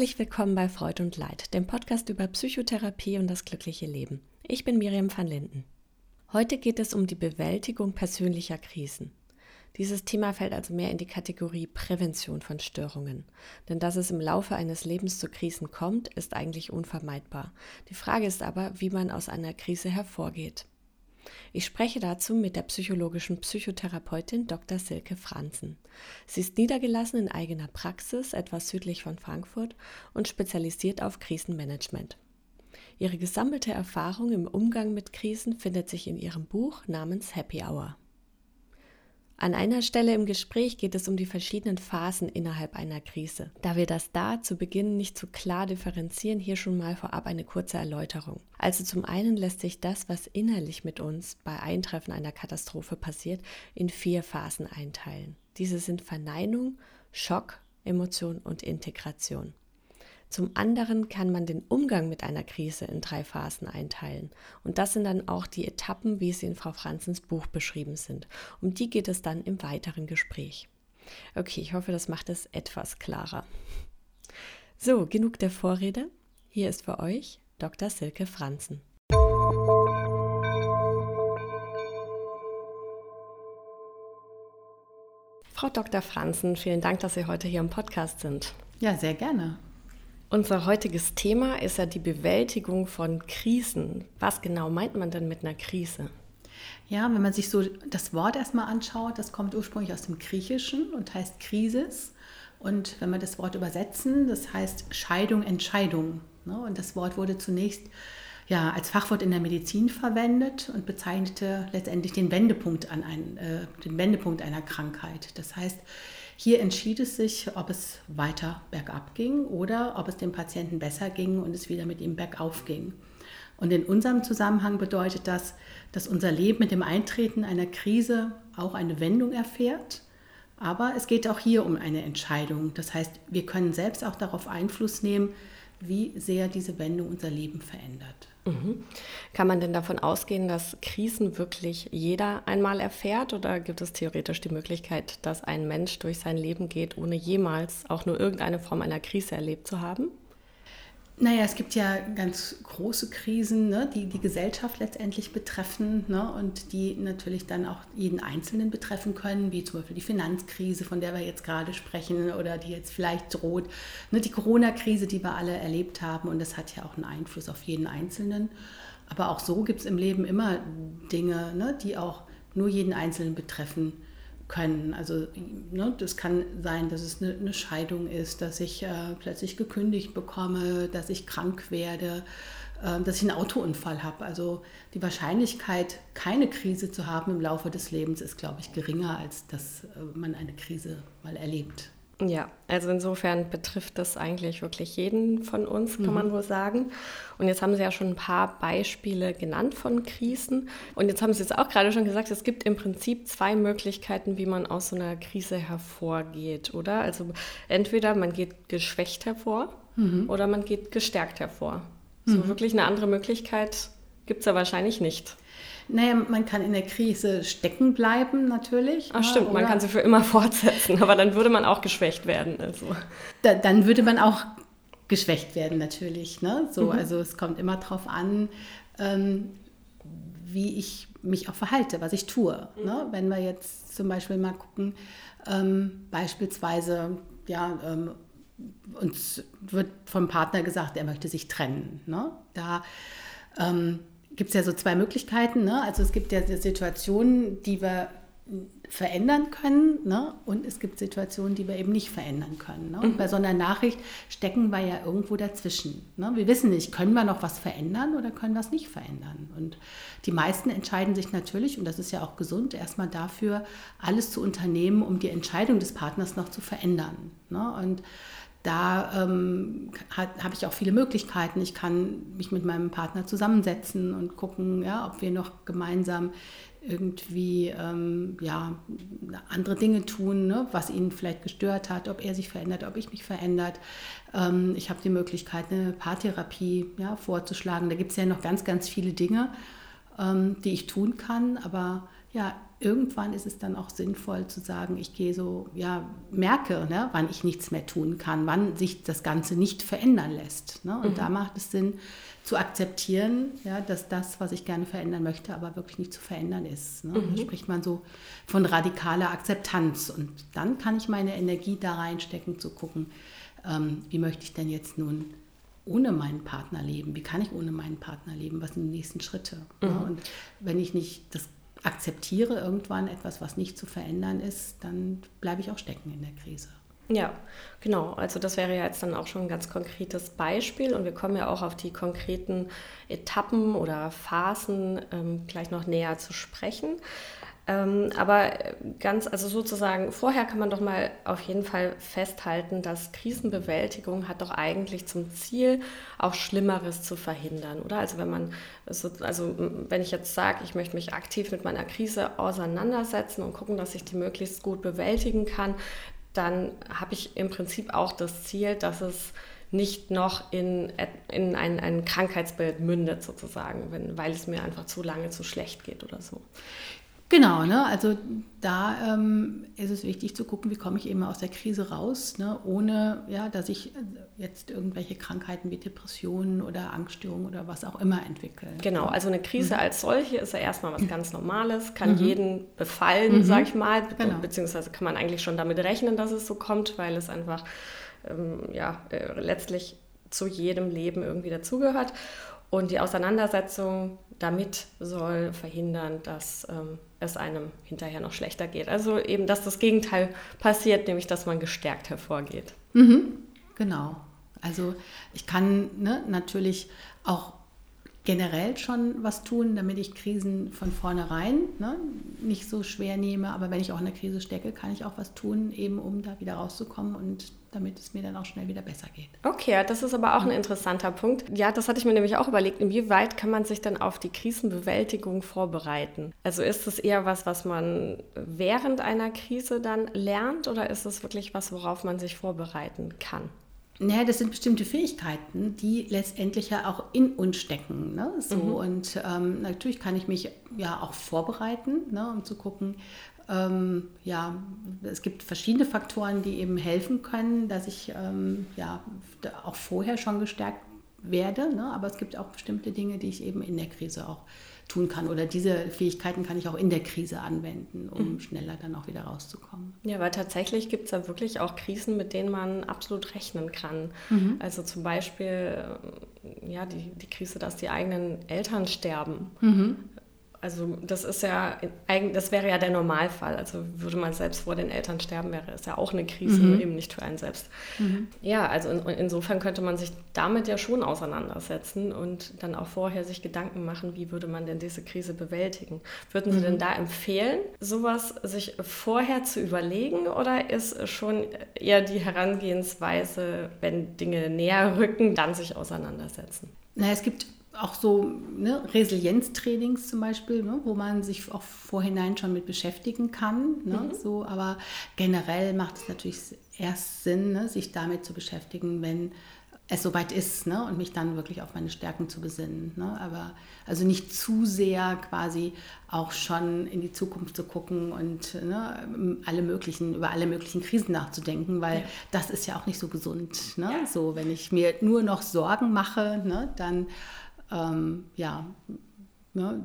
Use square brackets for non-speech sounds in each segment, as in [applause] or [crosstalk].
Herzlich willkommen bei Freud und Leid, dem Podcast über Psychotherapie und das glückliche Leben. Ich bin Miriam van Linden. Heute geht es um die Bewältigung persönlicher Krisen. Dieses Thema fällt also mehr in die Kategorie Prävention von Störungen. Denn dass es im Laufe eines Lebens zu Krisen kommt, ist eigentlich unvermeidbar. Die Frage ist aber, wie man aus einer Krise hervorgeht. Ich spreche dazu mit der psychologischen Psychotherapeutin Dr. Silke Franzen. Sie ist niedergelassen in eigener Praxis, etwas südlich von Frankfurt, und spezialisiert auf Krisenmanagement. Ihre gesammelte Erfahrung im Umgang mit Krisen findet sich in ihrem Buch namens Happy Hour. An einer Stelle im Gespräch geht es um die verschiedenen Phasen innerhalb einer Krise. Da wir das da zu Beginn nicht so klar differenzieren, hier schon mal vorab eine kurze Erläuterung. Also zum einen lässt sich das, was innerlich mit uns bei Eintreffen einer Katastrophe passiert, in vier Phasen einteilen. Diese sind Verneinung, Schock, Emotion und Integration. Zum anderen kann man den Umgang mit einer Krise in drei Phasen einteilen. Und das sind dann auch die Etappen, wie sie in Frau Franzens Buch beschrieben sind. Um die geht es dann im weiteren Gespräch. Okay, ich hoffe, das macht es etwas klarer. So, genug der Vorrede. Hier ist für euch Dr. Silke Franzen. Frau Dr. Franzen, vielen Dank, dass Sie heute hier im Podcast sind. Ja, sehr gerne. Unser heutiges Thema ist ja die Bewältigung von Krisen. Was genau meint man denn mit einer Krise? Ja, wenn man sich so das Wort erstmal anschaut, das kommt ursprünglich aus dem Griechischen und heißt Krisis. Und wenn wir das Wort übersetzen, das heißt Scheidung, Entscheidung. Ne? Und das Wort wurde zunächst ja, als Fachwort in der Medizin verwendet und bezeichnete letztendlich den Wendepunkt, an ein, äh, den Wendepunkt einer Krankheit. Das heißt, hier entschied es sich, ob es weiter bergab ging oder ob es dem Patienten besser ging und es wieder mit ihm bergauf ging. Und in unserem Zusammenhang bedeutet das, dass unser Leben mit dem Eintreten einer Krise auch eine Wendung erfährt. Aber es geht auch hier um eine Entscheidung. Das heißt, wir können selbst auch darauf Einfluss nehmen, wie sehr diese Wendung unser Leben verändert. Mhm. Kann man denn davon ausgehen, dass Krisen wirklich jeder einmal erfährt oder gibt es theoretisch die Möglichkeit, dass ein Mensch durch sein Leben geht, ohne jemals auch nur irgendeine Form einer Krise erlebt zu haben? Naja, es gibt ja ganz große Krisen, ne, die die Gesellschaft letztendlich betreffen ne, und die natürlich dann auch jeden Einzelnen betreffen können, wie zum Beispiel die Finanzkrise, von der wir jetzt gerade sprechen oder die jetzt vielleicht droht, ne, die Corona-Krise, die wir alle erlebt haben und das hat ja auch einen Einfluss auf jeden Einzelnen. Aber auch so gibt es im Leben immer Dinge, ne, die auch nur jeden Einzelnen betreffen können. Also ne, das kann sein, dass es eine, eine Scheidung ist, dass ich äh, plötzlich gekündigt bekomme, dass ich krank werde, äh, dass ich einen Autounfall habe. Also die Wahrscheinlichkeit, keine Krise zu haben im Laufe des Lebens, ist, glaube ich, geringer, als dass äh, man eine Krise mal erlebt. Ja, also insofern betrifft das eigentlich wirklich jeden von uns, kann mhm. man wohl sagen. Und jetzt haben Sie ja schon ein paar Beispiele genannt von Krisen. Und jetzt haben Sie es auch gerade schon gesagt, es gibt im Prinzip zwei Möglichkeiten, wie man aus so einer Krise hervorgeht, oder? Also entweder man geht geschwächt hervor mhm. oder man geht gestärkt hervor. So mhm. wirklich eine andere Möglichkeit gibt es ja wahrscheinlich nicht. Naja, man kann in der Krise stecken bleiben natürlich. Ach stimmt, man kann sie für immer [laughs] fortsetzen, aber dann würde man auch geschwächt werden. Also. Da, dann würde man auch geschwächt werden natürlich. Ne? So, mhm. Also es kommt immer darauf an, ähm, wie ich mich auch verhalte, was ich tue. Mhm. Ne? Wenn wir jetzt zum Beispiel mal gucken, ähm, beispielsweise, ja, ähm, uns wird vom Partner gesagt, er möchte sich trennen. Ne? Da ähm, gibt es ja so zwei Möglichkeiten. Ne? Also es gibt ja Situationen, die wir verändern können ne? und es gibt Situationen, die wir eben nicht verändern können. Ne? Und mhm. bei so einer Nachricht stecken wir ja irgendwo dazwischen. Ne? Wir wissen nicht, können wir noch was verändern oder können wir es nicht verändern. Und die meisten entscheiden sich natürlich, und das ist ja auch gesund, erstmal dafür, alles zu unternehmen, um die Entscheidung des Partners noch zu verändern. Ne? Und da ähm, habe ich auch viele Möglichkeiten. Ich kann mich mit meinem Partner zusammensetzen und gucken, ja, ob wir noch gemeinsam irgendwie ähm, ja, andere Dinge tun, ne, was ihn vielleicht gestört hat, ob er sich verändert, ob ich mich verändert. Ähm, ich habe die Möglichkeit, eine Paartherapie ja, vorzuschlagen. Da gibt es ja noch ganz, ganz viele Dinge, ähm, die ich tun kann, aber ja, irgendwann ist es dann auch sinnvoll zu sagen, ich gehe so, ja, merke, ne, wann ich nichts mehr tun kann, wann sich das Ganze nicht verändern lässt. Ne? Und mhm. da macht es Sinn zu akzeptieren, ja, dass das, was ich gerne verändern möchte, aber wirklich nicht zu verändern ist. Ne? Mhm. Da spricht man so von radikaler Akzeptanz. Und dann kann ich meine Energie da reinstecken, zu gucken, ähm, wie möchte ich denn jetzt nun ohne meinen Partner leben? Wie kann ich ohne meinen Partner leben? Was sind die nächsten Schritte? Mhm. Ja, und wenn ich nicht das akzeptiere irgendwann etwas, was nicht zu verändern ist, dann bleibe ich auch stecken in der Krise. Ja, genau. Also das wäre ja jetzt dann auch schon ein ganz konkretes Beispiel und wir kommen ja auch auf die konkreten Etappen oder Phasen ähm, gleich noch näher zu sprechen. Ähm, aber ganz, also sozusagen, vorher kann man doch mal auf jeden Fall festhalten, dass Krisenbewältigung hat doch eigentlich zum Ziel, auch Schlimmeres zu verhindern, oder? Also wenn man, also wenn ich jetzt sage, ich möchte mich aktiv mit meiner Krise auseinandersetzen und gucken, dass ich die möglichst gut bewältigen kann, dann habe ich im Prinzip auch das Ziel, dass es nicht noch in, in ein, ein Krankheitsbild mündet, sozusagen, wenn, weil es mir einfach zu lange zu schlecht geht oder so. Genau, ne? also da ähm, ist es wichtig zu gucken, wie komme ich eben aus der Krise raus, ne? ohne ja, dass ich jetzt irgendwelche Krankheiten wie Depressionen oder Angststörungen oder was auch immer entwickle. Genau, also eine Krise mhm. als solche ist ja erstmal was ganz Normales, kann mhm. jeden befallen, mhm. sag ich mal, genau. beziehungsweise kann man eigentlich schon damit rechnen, dass es so kommt, weil es einfach ähm, ja, äh, letztlich zu jedem Leben irgendwie dazugehört. Und die Auseinandersetzung damit soll verhindern, dass ähm, es einem hinterher noch schlechter geht. Also eben, dass das Gegenteil passiert, nämlich dass man gestärkt hervorgeht. Mhm, genau. Also ich kann ne, natürlich auch generell schon was tun, damit ich Krisen von vornherein ne, nicht so schwer nehme. Aber wenn ich auch in der Krise stecke, kann ich auch was tun, eben um da wieder rauszukommen und damit es mir dann auch schnell wieder besser geht. Okay, das ist aber auch ein interessanter Punkt. Ja, das hatte ich mir nämlich auch überlegt. Inwieweit kann man sich dann auf die Krisenbewältigung vorbereiten? Also ist es eher was, was man während einer Krise dann lernt oder ist es wirklich was, worauf man sich vorbereiten kann? Naja, das sind bestimmte Fähigkeiten, die letztendlich ja auch in uns stecken. Ne? So, mhm. Und ähm, natürlich kann ich mich ja auch vorbereiten, ne, um zu gucken, ähm, ja, es gibt verschiedene Faktoren, die eben helfen können, dass ich ähm, ja, auch vorher schon gestärkt werde. Ne? Aber es gibt auch bestimmte Dinge, die ich eben in der Krise auch tun kann. Oder diese Fähigkeiten kann ich auch in der Krise anwenden, um mhm. schneller dann auch wieder rauszukommen. Ja, weil tatsächlich gibt es ja wirklich auch Krisen, mit denen man absolut rechnen kann. Mhm. Also zum Beispiel ja, die, die Krise, dass die eigenen Eltern sterben. Mhm. Also das ist ja, das wäre ja der Normalfall. Also würde man selbst vor den Eltern sterben, wäre es ja auch eine Krise, mhm. eben nicht für einen selbst. Mhm. Ja, also in, insofern könnte man sich damit ja schon auseinandersetzen und dann auch vorher sich Gedanken machen, wie würde man denn diese Krise bewältigen. Würden Sie mhm. denn da empfehlen, sowas sich vorher zu überlegen oder ist schon eher die Herangehensweise, wenn Dinge näher rücken, dann sich auseinandersetzen? Na, es gibt auch so ne, Resilienztrainings zum Beispiel, ne, wo man sich auch vorhinein schon mit beschäftigen kann. Ne, mhm. so, aber generell macht es natürlich erst Sinn, ne, sich damit zu beschäftigen, wenn es soweit ist ne, und mich dann wirklich auf meine Stärken zu besinnen. Ne, aber also nicht zu sehr quasi auch schon in die Zukunft zu gucken und ne, alle möglichen, über alle möglichen Krisen nachzudenken, weil ja. das ist ja auch nicht so gesund. Ne? Ja. So, wenn ich mir nur noch Sorgen mache, ne, dann ähm, ja, ne,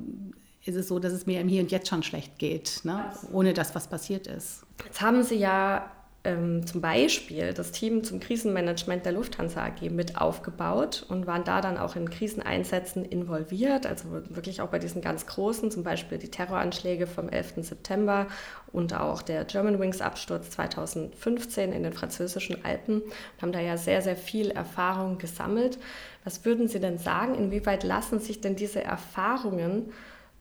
ist es so, dass es mir im Hier und Jetzt schon schlecht geht, ne, ohne dass was passiert ist. Jetzt haben Sie ja ähm, zum Beispiel das Team zum Krisenmanagement der Lufthansa AG mit aufgebaut und waren da dann auch in Kriseneinsätzen involviert, also wirklich auch bei diesen ganz großen, zum Beispiel die Terroranschläge vom 11. September und auch der Germanwings-Absturz 2015 in den französischen Alpen und haben da ja sehr, sehr viel Erfahrung gesammelt. Was würden Sie denn sagen, inwieweit lassen sich denn diese Erfahrungen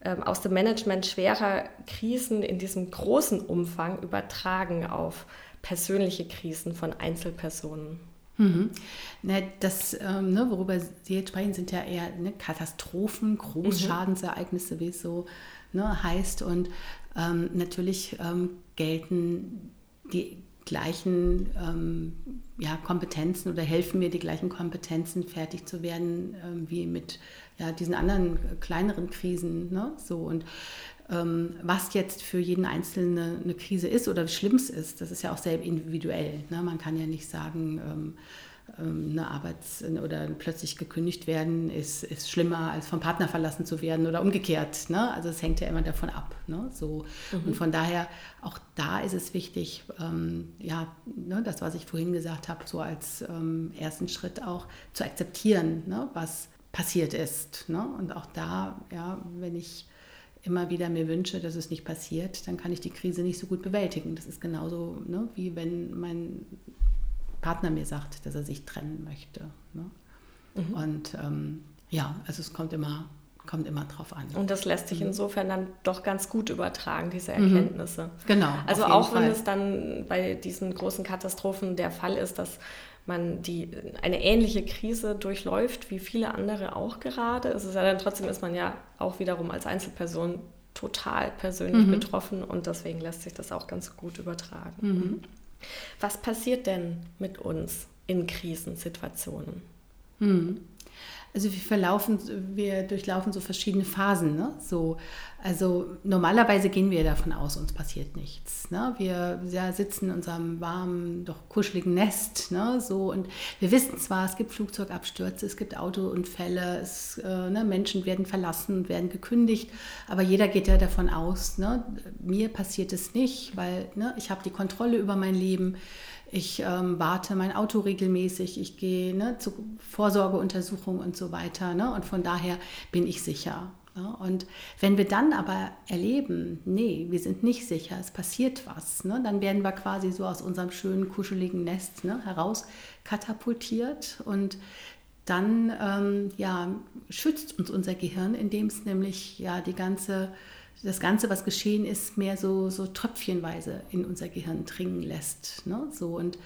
ähm, aus dem Management schwerer Krisen in diesem großen Umfang übertragen auf persönliche Krisen von Einzelpersonen. Mhm. Ne, das, ähm, ne, worüber Sie jetzt sprechen, sind ja eher ne, Katastrophen, Großschadensereignisse, wie es so ne, heißt. Und ähm, natürlich ähm, gelten die gleichen ähm, ja, Kompetenzen oder helfen mir die gleichen Kompetenzen fertig zu werden ähm, wie mit ja, diesen anderen kleineren Krisen. Ne? So, und was jetzt für jeden Einzelnen eine Krise ist oder Schlimmes ist, das ist ja auch sehr individuell. Ne? Man kann ja nicht sagen, ähm, ähm, eine Arbeits- oder plötzlich gekündigt werden ist, ist schlimmer, als vom Partner verlassen zu werden oder umgekehrt. Ne? Also es hängt ja immer davon ab. Ne? So. Mhm. Und von daher, auch da ist es wichtig, ähm, ja, ne, das, was ich vorhin gesagt habe, so als ähm, ersten Schritt auch zu akzeptieren, was passiert ist. Und auch da, ja, wenn ich immer wieder mir wünsche, dass es nicht passiert, dann kann ich die Krise nicht so gut bewältigen. Das ist genauso, ne, wie wenn mein Partner mir sagt, dass er sich trennen möchte. Ne? Mhm. Und ähm, ja, also es kommt immer, kommt immer drauf an. Und das lässt sich mhm. insofern dann doch ganz gut übertragen, diese mhm. Erkenntnisse. Genau. Also auch wenn es dann bei diesen großen Katastrophen der Fall ist, dass man die, eine ähnliche Krise durchläuft, wie viele andere auch gerade. Es ist ja dann trotzdem ist man ja auch wiederum als Einzelperson total persönlich mhm. betroffen und deswegen lässt sich das auch ganz gut übertragen. Mhm. Was passiert denn mit uns in Krisensituationen? Mhm. Also wir verlaufen, wir durchlaufen so verschiedene Phasen. Ne? So, also normalerweise gehen wir davon aus, uns passiert nichts. Ne? Wir ja, sitzen in unserem warmen, doch kuscheligen Nest. Ne? So, und wir wissen zwar, es gibt Flugzeugabstürze, es gibt Autounfälle, es, äh, ne, Menschen werden verlassen, werden gekündigt, aber jeder geht ja davon aus, ne? mir passiert es nicht, weil ne, ich habe die Kontrolle über mein Leben ich ähm, warte mein Auto regelmäßig, ich gehe ne, zu Vorsorgeuntersuchungen und so weiter. Ne, und von daher bin ich sicher. Ne? Und wenn wir dann aber erleben, nee, wir sind nicht sicher, es passiert was, ne, dann werden wir quasi so aus unserem schönen, kuscheligen Nest ne, heraus katapultiert und dann ähm, ja, schützt uns unser Gehirn, indem es nämlich ja die ganze das Ganze, was geschehen ist, mehr so, so tröpfchenweise in unser Gehirn dringen lässt. Ne? So, und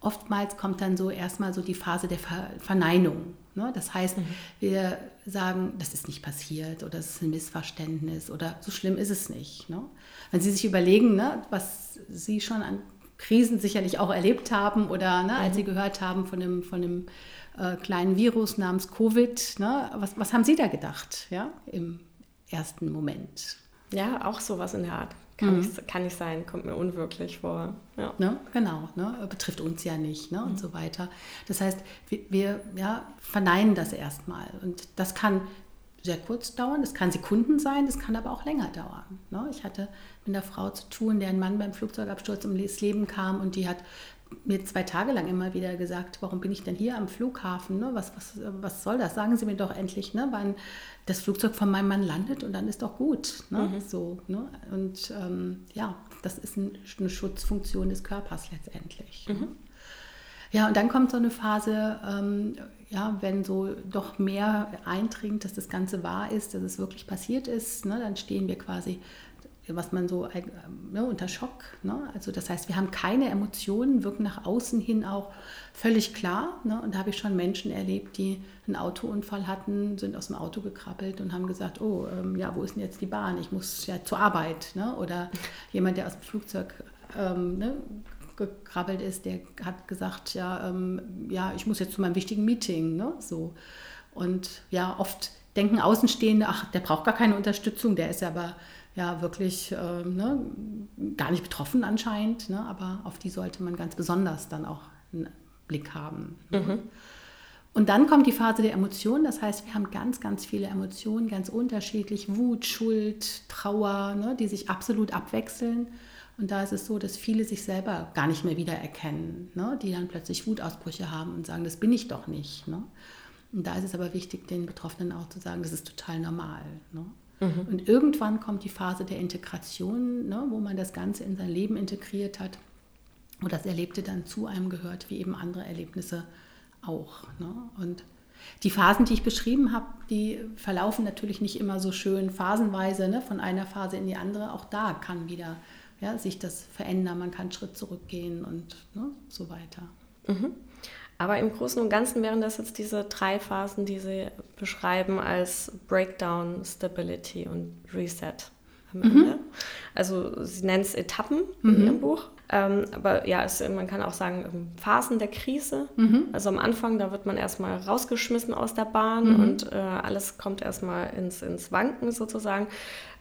oftmals kommt dann so erstmal so die Phase der Ver Verneinung. Ne? Das heißt, mhm. wir sagen, das ist nicht passiert oder es ist ein Missverständnis oder so schlimm ist es nicht. Ne? Wenn Sie sich überlegen, ne, was Sie schon an Krisen sicherlich auch erlebt haben oder ne, als mhm. Sie gehört haben von einem, von einem äh, kleinen Virus namens Covid, ne, was, was haben Sie da gedacht ja, im ersten Moment? Ja, auch sowas in der Art. Kann, mhm. ich, kann nicht sein, kommt mir unwirklich vor. Ja. Ne? Genau, ne? betrifft uns ja nicht ne? und mhm. so weiter. Das heißt, wir, wir ja, verneinen das erstmal. Und das kann sehr kurz dauern, das kann Sekunden sein, das kann aber auch länger dauern. Ne? Ich hatte mit einer Frau zu tun, deren Mann beim Flugzeugabsturz ums Leben kam und die hat mir zwei Tage lang immer wieder gesagt, warum bin ich denn hier am Flughafen? Ne? Was, was, was soll das? Sagen Sie mir doch endlich, ne? wann das Flugzeug von meinem Mann landet und dann ist doch gut. Ne? Mhm. So, ne? Und ähm, ja, das ist ein, eine Schutzfunktion des Körpers letztendlich. Ne? Mhm. Ja, und dann kommt so eine Phase, ähm, ja, wenn so doch mehr eindringt, dass das Ganze wahr ist, dass es wirklich passiert ist, ne? dann stehen wir quasi was man so äh, ne, unter Schock. Ne? Also das heißt, wir haben keine Emotionen, wirken nach außen hin auch völlig klar. Ne? Und da habe ich schon Menschen erlebt, die einen Autounfall hatten, sind aus dem Auto gekrabbelt und haben gesagt, oh, ähm, ja, wo ist denn jetzt die Bahn? Ich muss ja zur Arbeit. Ne? Oder [laughs] jemand, der aus dem Flugzeug ähm, ne, gekrabbelt ist, der hat gesagt, ja, ähm, ja, ich muss jetzt zu meinem wichtigen Meeting. Ne? So. Und ja, oft denken Außenstehende, ach, der braucht gar keine Unterstützung, der ist aber ja wirklich äh, ne, gar nicht betroffen anscheinend, ne, aber auf die sollte man ganz besonders dann auch einen Blick haben. Ne. Mhm. Und dann kommt die Phase der Emotionen, das heißt, wir haben ganz, ganz viele Emotionen, ganz unterschiedlich, Wut, Schuld, Trauer, ne, die sich absolut abwechseln. Und da ist es so, dass viele sich selber gar nicht mehr wiedererkennen, ne, die dann plötzlich Wutausbrüche haben und sagen, das bin ich doch nicht. Ne. Und da ist es aber wichtig, den Betroffenen auch zu sagen, das ist total normal. Ne. Mhm. Und irgendwann kommt die Phase der Integration, ne, wo man das Ganze in sein Leben integriert hat, wo das Erlebte dann zu einem gehört, wie eben andere Erlebnisse auch. Ne? Und die Phasen, die ich beschrieben habe, die verlaufen natürlich nicht immer so schön phasenweise, ne, von einer Phase in die andere. Auch da kann wieder ja, sich das verändern, man kann einen Schritt zurückgehen und ne, so weiter. Mhm. Aber im Großen und Ganzen wären das jetzt diese drei Phasen, die Sie beschreiben als Breakdown, Stability und Reset am mhm. Ende. Also Sie nennen es Etappen mhm. in Ihrem Buch. Ähm, aber ja, es, man kann auch sagen, ähm, Phasen der Krise. Mhm. Also am Anfang, da wird man erstmal rausgeschmissen aus der Bahn mhm. und äh, alles kommt erstmal ins, ins Wanken sozusagen.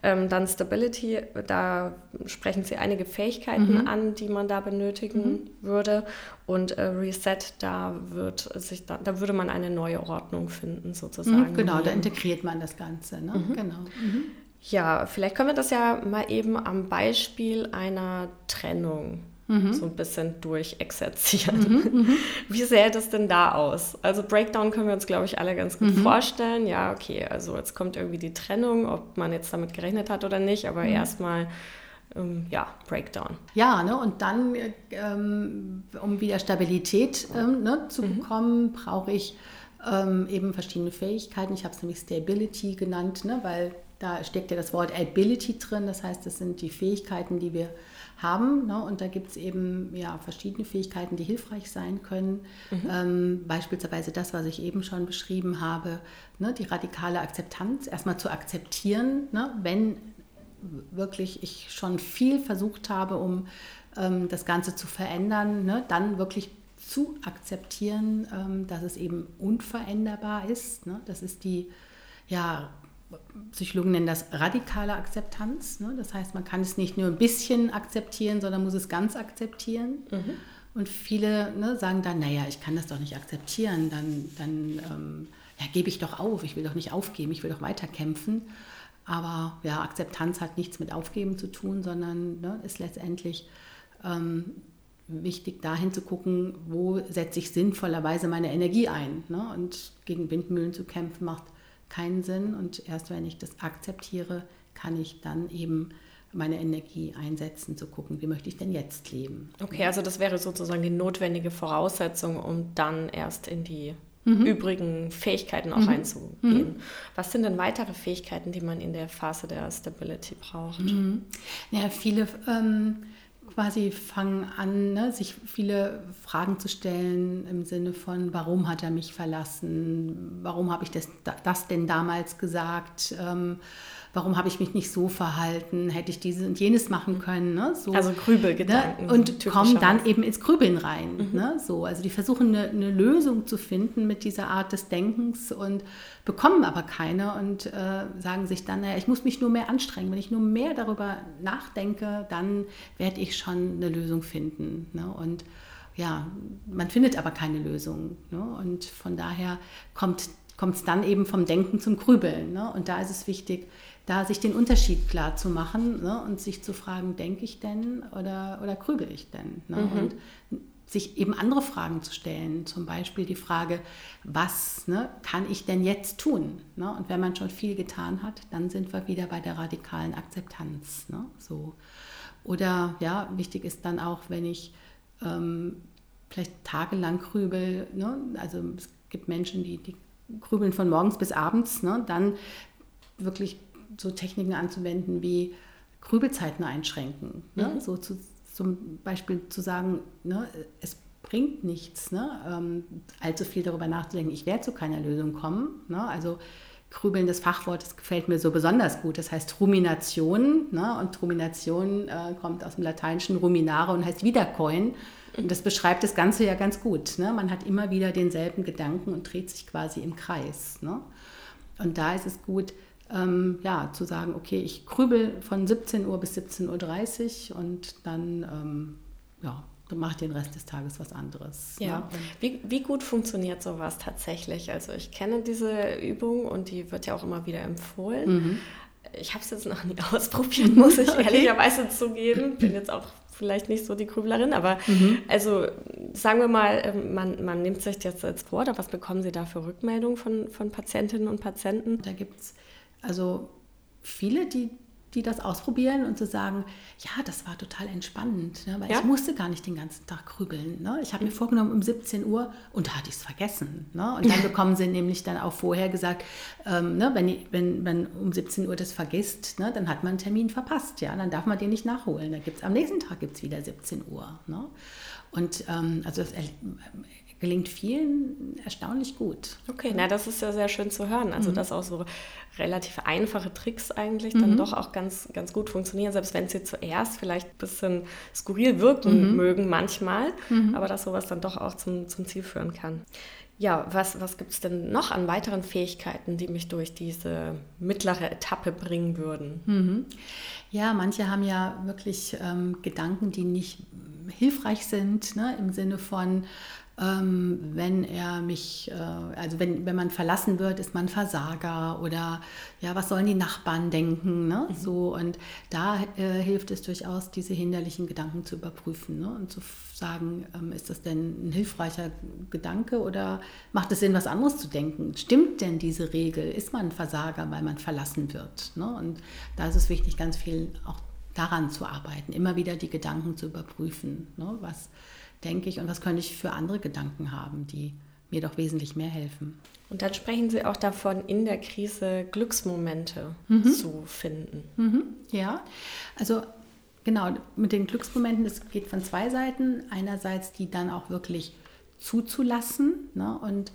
Ähm, dann Stability, da sprechen Sie einige Fähigkeiten mhm. an, die man da benötigen mhm. würde. Und äh, Reset, da, wird sich da, da würde man eine neue Ordnung finden sozusagen. Mhm, genau, da integriert man das Ganze. Ne? Mhm. Genau. Ja, vielleicht können wir das ja mal eben am Beispiel einer Trennung mhm. so ein bisschen durchexerzieren. Mhm, mhm, [laughs] Wie sähe das denn da aus? Also Breakdown können wir uns, glaube ich, alle ganz gut mhm. vorstellen. Ja, okay, also jetzt kommt irgendwie die Trennung, ob man jetzt damit gerechnet hat oder nicht, aber mhm. erstmal ähm, ja, Breakdown. Ja, ne, und dann, ähm, um wieder Stabilität ähm, ne, zu mhm. bekommen, brauche ich ähm, eben verschiedene Fähigkeiten. Ich habe es nämlich Stability genannt, ne, weil da steckt ja das Wort Ability drin, das heißt, das sind die Fähigkeiten, die wir haben. Ne? Und da gibt es eben ja, verschiedene Fähigkeiten, die hilfreich sein können. Mhm. Ähm, beispielsweise das, was ich eben schon beschrieben habe, ne? die radikale Akzeptanz, erstmal zu akzeptieren, ne? wenn wirklich ich schon viel versucht habe, um ähm, das Ganze zu verändern, ne? dann wirklich zu akzeptieren, ähm, dass es eben unveränderbar ist. Ne? Das ist die ja, Psychologen nennen das radikale Akzeptanz. Ne? Das heißt, man kann es nicht nur ein bisschen akzeptieren, sondern muss es ganz akzeptieren. Mhm. Und viele ne, sagen dann, naja, ich kann das doch nicht akzeptieren, dann, dann ähm, ja, gebe ich doch auf, ich will doch nicht aufgeben, ich will doch weiterkämpfen. Aber ja, Akzeptanz hat nichts mit Aufgeben zu tun, sondern ne, ist letztendlich ähm, wichtig, dahin zu gucken, wo setze ich sinnvollerweise meine Energie ein. Ne? Und gegen Windmühlen zu kämpfen macht keinen Sinn. Und erst wenn ich das akzeptiere, kann ich dann eben meine Energie einsetzen, zu gucken, wie möchte ich denn jetzt leben. Okay, also das wäre sozusagen die notwendige Voraussetzung, um dann erst in die mhm. übrigen Fähigkeiten auch mhm. einzugehen. Mhm. Was sind denn weitere Fähigkeiten, die man in der Phase der Stability braucht? Mhm. Ja, viele ähm, quasi fangen an, ne, sich viele Fragen zu stellen im Sinne von, warum hat er mich verlassen? Warum habe ich das, das denn damals gesagt? Ähm, warum habe ich mich nicht so verhalten, hätte ich dieses und jenes machen können. Ne? So, also Grübelgedanken. Ne? Und kommen dann eben ins Grübeln rein. Mhm. Ne? So, also die versuchen eine, eine, Lösung zu finden mit dieser Art des Denkens und bekommen aber keine und äh, sagen sich dann, naja, ich muss mich nur mehr anstrengen. Wenn ich nur mehr darüber nachdenke, dann werde ich schon eine Lösung finden. Ne? Und ja, man findet aber keine Lösung. Ne? Und von daher kommt kommt es dann eben vom Denken zum Grübeln. Ne? Und da ist es wichtig, da sich den Unterschied klar zu machen ne, und sich zu fragen, denke ich denn oder, oder grübel ich denn? Ne? Mhm. Und sich eben andere Fragen zu stellen, zum Beispiel die Frage, was ne, kann ich denn jetzt tun? Ne? Und wenn man schon viel getan hat, dann sind wir wieder bei der radikalen Akzeptanz. Ne? So. Oder ja, wichtig ist dann auch, wenn ich ähm, vielleicht tagelang grübel, ne? also es gibt Menschen, die, die grübeln von morgens bis abends, ne? dann wirklich so Techniken anzuwenden wie Grübelzeiten einschränken. Ne? Mhm. So zu, zum Beispiel zu sagen, ne, es bringt nichts, ne, ähm, allzu viel darüber nachzudenken, ich werde zu keiner Lösung kommen. Ne? Also Grübeln, das Fachwort, das gefällt mir so besonders gut. Das heißt Rumination. Ne? Und Rumination äh, kommt aus dem lateinischen Ruminare und heißt wiederkäuen. Und das beschreibt das Ganze ja ganz gut. Ne? Man hat immer wieder denselben Gedanken und dreht sich quasi im Kreis. Ne? Und da ist es gut, ähm, ja, zu sagen, okay, ich grübel von 17 Uhr bis 17.30 Uhr und dann, ähm, ja, mache ich den Rest des Tages was anderes. Ja. Ne? Wie, wie gut funktioniert sowas tatsächlich? Also ich kenne diese Übung und die wird ja auch immer wieder empfohlen. Mhm. Ich habe es jetzt noch nie [laughs] ausprobiert, muss ich [laughs] okay. ehrlicherweise zugeben. Bin jetzt auch vielleicht nicht so die Grüblerin, aber mhm. also sagen wir mal, ähm, man, man nimmt sich das jetzt vor, oder was bekommen Sie da für Rückmeldungen von, von Patientinnen und Patienten? Da gibt es also viele, die, die das ausprobieren und zu sagen, ja, das war total entspannend, ne? weil ja? ich musste gar nicht den ganzen Tag grübeln. Ne? Ich habe mir vorgenommen um 17 Uhr und da hatte ich es vergessen. Ne? Und dann [laughs] bekommen sie nämlich dann auch vorher gesagt, ähm, ne, wenn, wenn man um 17 Uhr das vergisst, ne, dann hat man einen Termin verpasst. Ja? Dann darf man den nicht nachholen. Da gibt's, am nächsten Tag gibt es wieder 17 Uhr. Ne? Und ähm, also das gelingt vielen erstaunlich gut. Okay, na das ist ja sehr schön zu hören. Also mhm. dass auch so relativ einfache Tricks eigentlich dann mhm. doch auch ganz, ganz gut funktionieren, selbst wenn sie zuerst vielleicht ein bisschen skurril wirken mhm. mögen manchmal, mhm. aber dass sowas dann doch auch zum, zum Ziel führen kann. Ja, was, was gibt es denn noch an weiteren Fähigkeiten, die mich durch diese mittlere Etappe bringen würden? Mhm. Ja, manche haben ja wirklich ähm, Gedanken, die nicht hilfreich sind, ne, im Sinne von, ähm, wenn er mich, äh, also wenn, wenn man verlassen wird, ist man Versager oder ja, was sollen die Nachbarn denken? Ne? Mhm. So, und da äh, hilft es durchaus, diese hinderlichen Gedanken zu überprüfen ne? und zu sagen, ähm, ist das denn ein hilfreicher Gedanke oder macht es Sinn, was anderes zu denken? Stimmt denn diese Regel? Ist man ein Versager, weil man verlassen wird? Ne? Und da ist es wichtig, ganz viel auch daran zu arbeiten, immer wieder die Gedanken zu überprüfen. Ne? Was denke ich und was könnte ich für andere Gedanken haben, die mir doch wesentlich mehr helfen. Und dann sprechen Sie auch davon, in der Krise Glücksmomente mhm. zu finden. Mhm. Ja, also genau, mit den Glücksmomenten, es geht von zwei Seiten. Einerseits die dann auch wirklich zuzulassen. Ne? Und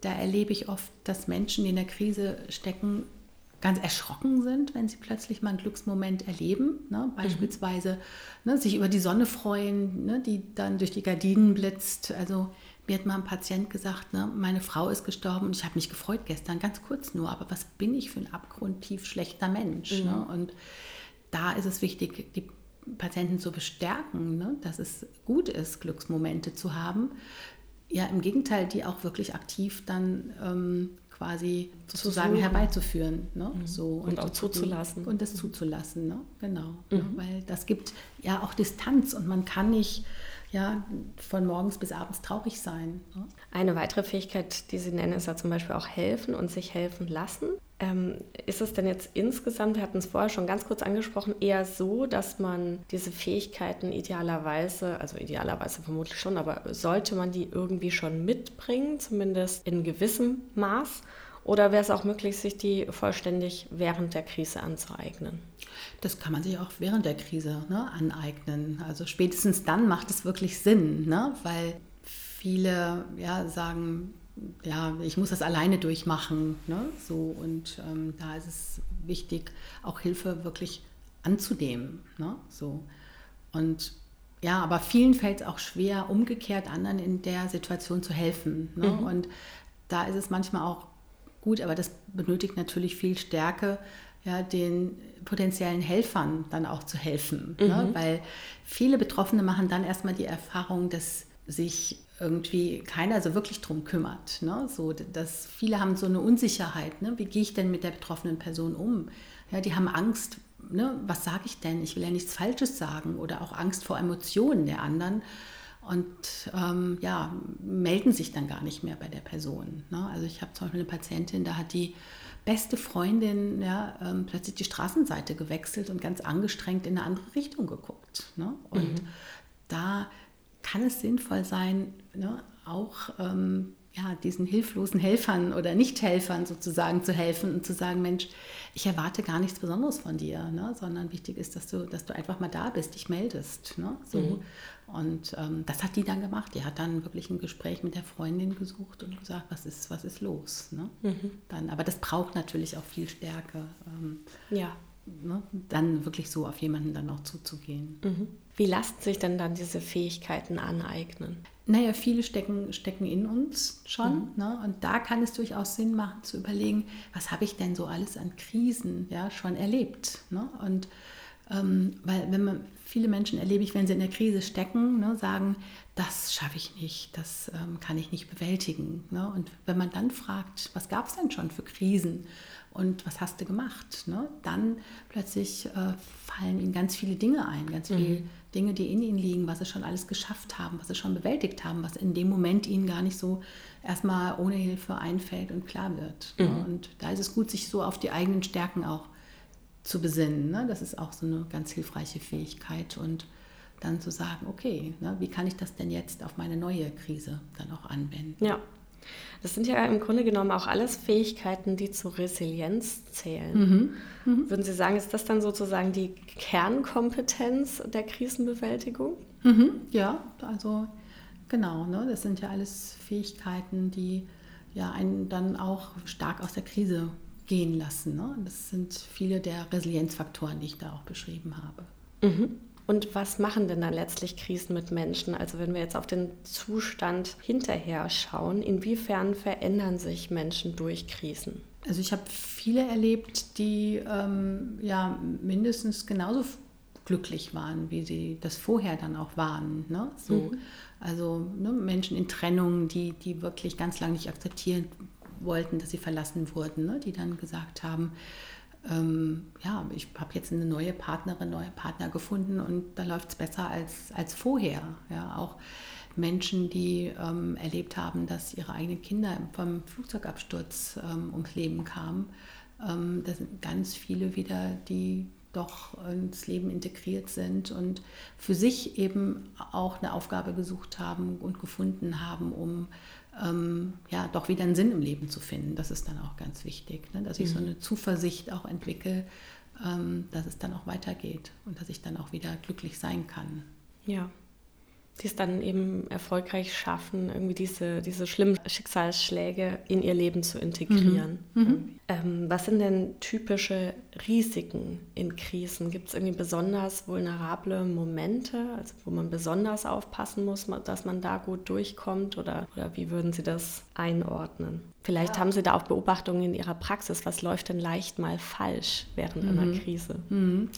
da erlebe ich oft, dass Menschen, die in der Krise stecken, ganz erschrocken sind, wenn sie plötzlich mal einen Glücksmoment erleben. Ne? Beispielsweise mhm. ne, sich über die Sonne freuen, ne, die dann durch die Gardinen blitzt. Also mir hat mal ein Patient gesagt, ne, meine Frau ist gestorben und ich habe mich gefreut gestern, ganz kurz nur, aber was bin ich für ein abgrundtief schlechter Mensch? Mhm. Ne? Und da ist es wichtig, die Patienten zu bestärken, ne, dass es gut ist, Glücksmomente zu haben. Ja, im Gegenteil, die auch wirklich aktiv dann ähm, quasi sozusagen herbeizuführen. Ne? Mhm. So, und, und, auch zuzulassen. Und das zuzulassen, ne? genau. Ne? Mhm. Ne? Weil das gibt ja auch Distanz und man kann nicht ja, von morgens bis abends traurig sein. Ne? Eine weitere Fähigkeit, die Sie nennen, ist ja zum Beispiel auch helfen und sich helfen lassen. Ähm, ist es denn jetzt insgesamt, wir hatten es vorher schon ganz kurz angesprochen, eher so, dass man diese Fähigkeiten idealerweise, also idealerweise vermutlich schon, aber sollte man die irgendwie schon mitbringen, zumindest in gewissem Maß? Oder wäre es auch möglich, sich die vollständig während der Krise anzueignen? Das kann man sich auch während der Krise ne, aneignen. Also spätestens dann macht es wirklich Sinn, ne? weil viele ja, sagen, ja, ich muss das alleine durchmachen. Ne? So, und ähm, da ist es wichtig, auch Hilfe wirklich anzunehmen. Ne? So. Und ja, aber vielen fällt es auch schwer, umgekehrt anderen in der Situation zu helfen. Ne? Mhm. Und da ist es manchmal auch gut, aber das benötigt natürlich viel Stärke, ja, den potenziellen Helfern dann auch zu helfen. Ne? Mhm. Ne? Weil viele Betroffene machen dann erstmal die Erfahrung, dass sich irgendwie keiner so wirklich drum kümmert. Ne? So, dass viele haben so eine Unsicherheit. Ne? Wie gehe ich denn mit der betroffenen Person um? Ja, die haben Angst, ne? was sage ich denn? Ich will ja nichts Falsches sagen oder auch Angst vor Emotionen der anderen und ähm, ja, melden sich dann gar nicht mehr bei der Person. Ne? Also ich habe zum Beispiel eine Patientin, da hat die beste Freundin ja, ähm, plötzlich die Straßenseite gewechselt und ganz angestrengt in eine andere Richtung geguckt. Ne? Und mhm. da kann es sinnvoll sein, ne, auch ähm, ja, diesen hilflosen Helfern oder Nichthelfern sozusagen zu helfen und zu sagen, Mensch, ich erwarte gar nichts Besonderes von dir, ne, sondern wichtig ist, dass du, dass du einfach mal da bist, dich meldest. Ne, so. Mhm. Und ähm, das hat die dann gemacht. Die hat dann wirklich ein Gespräch mit der Freundin gesucht und gesagt, was ist, was ist los. Ne? Mhm. Dann, aber das braucht natürlich auch viel Stärke. Ähm, ja. Ne, dann wirklich so auf jemanden dann auch zuzugehen. Mhm. Wie lassen sich denn dann diese Fähigkeiten aneignen? Naja, viele stecken, stecken in uns schon. Mhm. Ne? Und da kann es durchaus Sinn machen zu überlegen, was habe ich denn so alles an Krisen ja, schon erlebt. Ne? Und ähm, weil wenn man viele Menschen erlebe ich, wenn sie in der Krise stecken, ne, sagen, das schaffe ich nicht, das ähm, kann ich nicht bewältigen. Ne? Und wenn man dann fragt, was gab es denn schon für Krisen und was hast du gemacht, ne? dann plötzlich äh, fallen ihnen ganz viele Dinge ein, ganz mhm. viele Dinge, die in ihnen liegen, was sie schon alles geschafft haben, was sie schon bewältigt haben, was in dem Moment ihnen gar nicht so erstmal ohne Hilfe einfällt und klar wird. Ne? Mhm. Ne? Und da ist es gut, sich so auf die eigenen Stärken auch zu besinnen. Ne? Das ist auch so eine ganz hilfreiche Fähigkeit und dann zu sagen, okay, ne, wie kann ich das denn jetzt auf meine neue Krise dann auch anwenden? Ja, das sind ja im Grunde genommen auch alles Fähigkeiten, die zur Resilienz zählen. Mhm. Mhm. Würden Sie sagen, ist das dann sozusagen die Kernkompetenz der Krisenbewältigung? Mhm. Ja, also genau. Ne? Das sind ja alles Fähigkeiten, die ja einen dann auch stark aus der Krise gehen lassen. Ne? Das sind viele der Resilienzfaktoren, die ich da auch beschrieben habe. Und was machen denn dann letztlich Krisen mit Menschen? Also wenn wir jetzt auf den Zustand hinterher schauen, inwiefern verändern sich Menschen durch Krisen? Also ich habe viele erlebt, die ähm, ja mindestens genauso glücklich waren, wie sie das vorher dann auch waren. Ne? So, mhm. Also ne, Menschen in Trennung, die, die wirklich ganz lange nicht akzeptieren wollten, dass sie verlassen wurden, ne? die dann gesagt haben, ähm, ja, ich habe jetzt eine neue Partnerin, neue Partner gefunden und da läuft es besser als, als vorher. Ja, auch Menschen, die ähm, erlebt haben, dass ihre eigenen Kinder vom Flugzeugabsturz ähm, ums Leben kamen. Ähm, da sind ganz viele wieder, die doch ins Leben integriert sind und für sich eben auch eine Aufgabe gesucht haben und gefunden haben, um ähm, ja doch wieder einen Sinn im Leben zu finden. Das ist dann auch ganz wichtig, ne? dass ich mhm. so eine Zuversicht auch entwickle, ähm, dass es dann auch weitergeht und dass ich dann auch wieder glücklich sein kann. Ja, die es dann eben erfolgreich schaffen, irgendwie diese, diese schlimmen Schicksalsschläge in ihr Leben zu integrieren. Mhm. Mhm. Ähm, was sind denn typische Risiken in Krisen? Gibt es irgendwie besonders vulnerable Momente, also wo man besonders aufpassen muss, dass man da gut durchkommt? Oder, oder wie würden Sie das einordnen? Vielleicht ja. haben Sie da auch Beobachtungen in Ihrer Praxis. Was läuft denn leicht mal falsch während mhm. einer Krise? Mhm.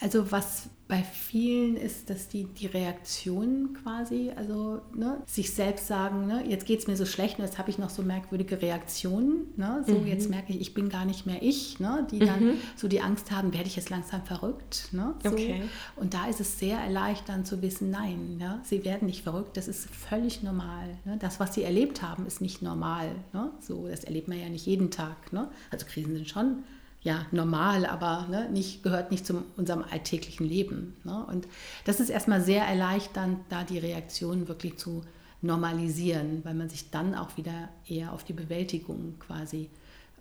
Also was bei vielen ist, dass die, die Reaktion quasi, also ne, sich selbst sagen, ne, jetzt geht es mir so schlecht und jetzt habe ich noch so merkwürdige Reaktionen. Ne, so, mhm. jetzt merke ich, ich bin gar nicht mehr ich, ne, die dann mhm. so die Angst haben, werde ich jetzt langsam verrückt. Ne, so. okay. Und da ist es sehr erleichternd zu wissen, nein, ja, sie werden nicht verrückt, das ist völlig normal. Ne, das, was sie erlebt haben, ist nicht normal. Ne, so, das erlebt man ja nicht jeden Tag. Ne, also Krisen sind schon ja, normal, aber ne, nicht, gehört nicht zu unserem alltäglichen Leben. Ne? Und das ist erstmal sehr erleichternd, da die Reaktion wirklich zu normalisieren, weil man sich dann auch wieder eher auf die Bewältigung quasi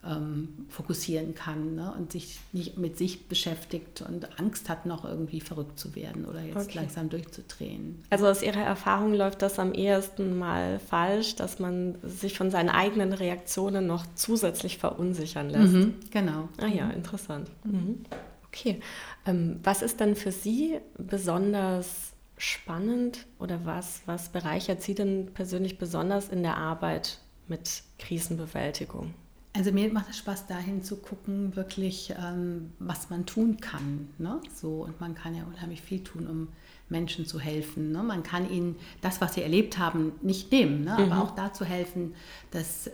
ähm, fokussieren kann ne? und sich nicht mit sich beschäftigt und Angst hat, noch irgendwie verrückt zu werden oder jetzt okay. langsam durchzudrehen. Also aus Ihrer Erfahrung läuft das am ehesten mal falsch, dass man sich von seinen eigenen Reaktionen noch zusätzlich verunsichern lässt. Mhm, genau. Ah ja, mhm. interessant. Mhm. Okay. Ähm, was ist dann für Sie besonders spannend oder was, was bereichert Sie denn persönlich besonders in der Arbeit mit Krisenbewältigung? Also mir macht es Spaß, dahin zu gucken, wirklich, ähm, was man tun kann. Ne? So, und man kann ja unheimlich viel tun, um Menschen zu helfen. Ne? Man kann ihnen das, was sie erlebt haben, nicht nehmen, ne? aber mhm. auch dazu helfen, dass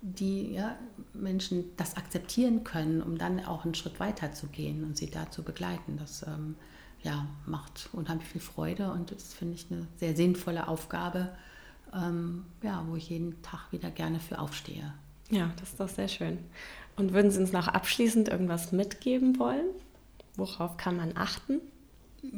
die ja, Menschen das akzeptieren können, um dann auch einen Schritt weiter zu gehen und sie da zu begleiten. Das ähm, ja, macht unheimlich viel Freude und das finde ich eine sehr sinnvolle Aufgabe, ähm, ja, wo ich jeden Tag wieder gerne für aufstehe. Ja, das ist doch sehr schön. Und würden Sie uns noch abschließend irgendwas mitgeben wollen? Worauf kann man achten?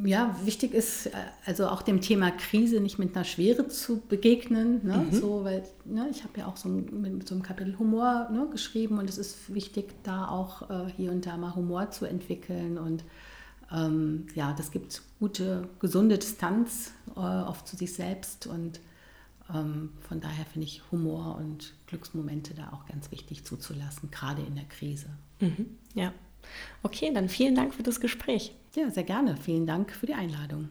Ja, wichtig ist äh, also auch dem Thema Krise nicht mit einer Schwere zu begegnen. Ne? Mhm. So, weil ne, ich habe ja auch so ein, mit so einem Kapitel Humor ne, geschrieben und es ist wichtig, da auch äh, hier und da mal Humor zu entwickeln. Und ähm, ja, das gibt gute, gesunde Distanz äh, oft zu sich selbst und von daher finde ich Humor und Glücksmomente da auch ganz wichtig zuzulassen, gerade in der Krise. Mhm, ja. Okay, dann vielen Dank für das Gespräch. Ja, sehr gerne. Vielen Dank für die Einladung.